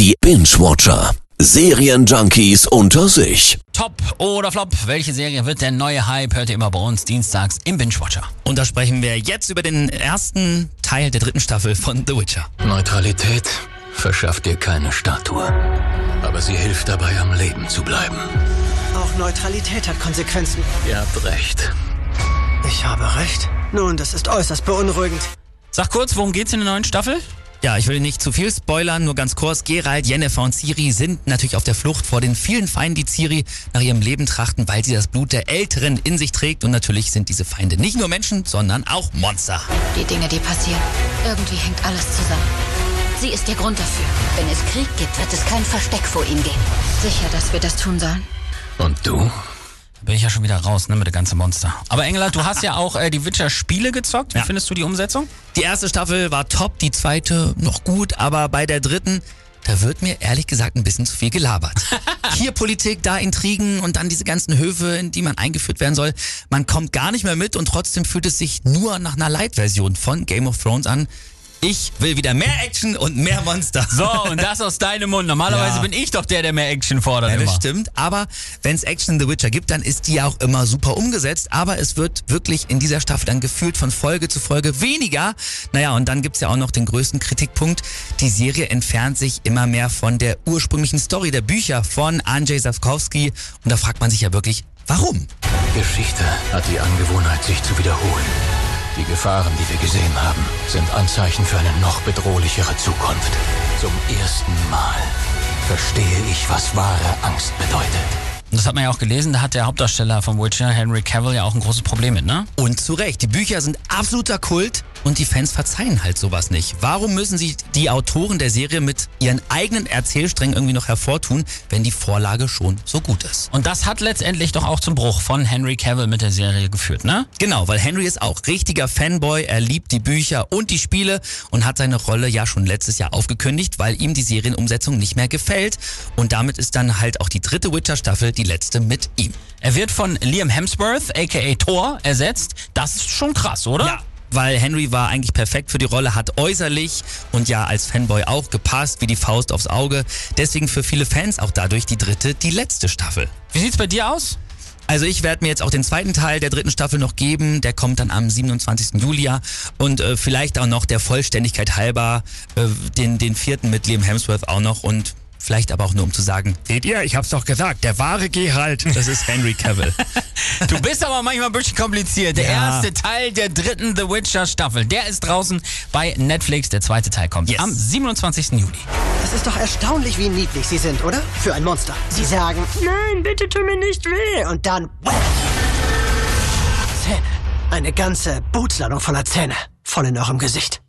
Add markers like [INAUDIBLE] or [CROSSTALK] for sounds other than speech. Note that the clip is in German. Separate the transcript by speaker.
Speaker 1: Die Binge-Watcher. Serienjunkies unter sich.
Speaker 2: Top oder Flop? Welche Serie wird der neue Hype? Hört ihr immer bei uns dienstags im Binge-Watcher.
Speaker 3: Und da sprechen wir jetzt über den ersten Teil der dritten Staffel von The Witcher.
Speaker 4: Neutralität verschafft dir keine Statue. Aber sie hilft dabei, am Leben zu bleiben.
Speaker 5: Auch Neutralität hat Konsequenzen.
Speaker 4: Ihr habt recht.
Speaker 5: Ich habe recht. Nun, das ist äußerst beunruhigend.
Speaker 2: Sag kurz, worum geht's in der neuen Staffel?
Speaker 3: Ja, ich will nicht zu viel spoilern, nur ganz kurz. Geralt, Yennefer und Ciri sind natürlich auf der Flucht vor den vielen Feinden, die Ciri nach ihrem Leben trachten, weil sie das Blut der Älteren in sich trägt. Und natürlich sind diese Feinde nicht nur Menschen, sondern auch Monster.
Speaker 6: Die Dinge, die passieren. Irgendwie hängt alles zusammen. Sie ist der Grund dafür. Wenn es Krieg gibt, wird es kein Versteck vor ihm geben. Sicher, dass wir das tun sollen?
Speaker 4: Und du?
Speaker 2: Da bin ich ja schon wieder raus, ne, mit der ganzen Monster. Aber Engela, du hast ja auch äh, die Witcher-Spiele gezockt. Wie
Speaker 3: Ja.
Speaker 2: findest du die Umsetzung?
Speaker 3: Die erste Staffel war top, die zweite noch gut, aber bei der dritten, da wird mir ehrlich gesagt ein bisschen zu viel gelabert. [LAUGHS] Hier Politik, da Intrigen und dann diese ganzen Höfe, in die man eingeführt werden soll. Man kommt gar nicht mehr mit und trotzdem fühlt es sich nur nach einer Light-Version von Game of Thrones an. Ich will wieder mehr Action und mehr Monster.
Speaker 2: So, und das aus deinem Mund. Normalerweise
Speaker 3: Ja.
Speaker 2: bin ich doch der, der mehr Action fordert
Speaker 3: Ja, das
Speaker 2: immer.
Speaker 3: stimmt. Aber wenn es Action in The Witcher gibt, dann ist die ja auch immer super umgesetzt. Aber es wird wirklich in dieser Staffel dann gefühlt von Folge zu Folge weniger. Naja, und dann gibt's ja auch noch den größten Kritikpunkt. Die Serie entfernt sich immer mehr von der ursprünglichen Story der Bücher von Andrzej Sapkowski. Und da fragt man sich ja wirklich, warum?
Speaker 4: Geschichte hat die Angewohnheit, sich zu wiederholen. Die Gefahren, die wir gesehen haben, sind Anzeichen für eine noch bedrohlichere Zukunft. Zum ersten Mal verstehe ich, was wahre Angst bedeutet.
Speaker 2: Und das hat man ja auch gelesen, da hat der Hauptdarsteller von Witcher, Henry Cavill, ja auch ein großes Problem mit, ne?
Speaker 3: Und zu Recht, die Bücher sind absoluter Kult und die Fans verzeihen halt sowas nicht. Warum müssen sich die Autoren der Serie mit ihren eigenen Erzählsträngen irgendwie noch hervortun, wenn die Vorlage schon so gut ist?
Speaker 2: Und das hat letztendlich doch auch zum Bruch von Henry Cavill mit der Serie geführt, ne?
Speaker 3: Genau, weil Henry ist auch richtiger Fanboy, er liebt die Bücher und die Spiele und hat seine Rolle ja schon letztes Jahr aufgekündigt, weil ihm die Serienumsetzung nicht mehr gefällt. Und damit ist dann halt auch die dritte Witcher-Staffel die letzte mit ihm.
Speaker 2: Er wird von Liam Hemsworth, aka Thor, ersetzt. Das ist schon krass, oder?
Speaker 3: Ja, weil Henry war eigentlich perfekt für die Rolle, hat äußerlich und ja als Fanboy auch gepasst wie die Faust aufs Auge. Deswegen für viele Fans auch dadurch die dritte, die letzte Staffel.
Speaker 2: Wie sieht's bei dir aus?
Speaker 3: Also ich werde mir jetzt auch den zweiten Teil der dritten Staffel noch geben. Der kommt dann am 27. Juli und äh, vielleicht auch noch der Vollständigkeit halber äh, den, den vierten mit Liam Hemsworth auch noch und vielleicht aber auch nur um zu sagen, seht ihr, ich hab's doch gesagt, der wahre Geralt, das ist Henry Cavill. [LAUGHS]
Speaker 2: Du bist aber manchmal ein bisschen kompliziert. Der
Speaker 3: Ja.
Speaker 2: erste Teil der dritten The Witcher Staffel, der ist draußen bei Netflix. Der zweite Teil kommt
Speaker 3: Yes.
Speaker 2: am 27. Juli.
Speaker 5: Es ist doch erstaunlich, wie niedlich sie sind, oder? Für ein Monster. Sie sagen, nein, bitte tu mir nicht weh. Und dann, Zähne. Eine ganze Bootsladung voller Zähne. Voll in eurem Gesicht.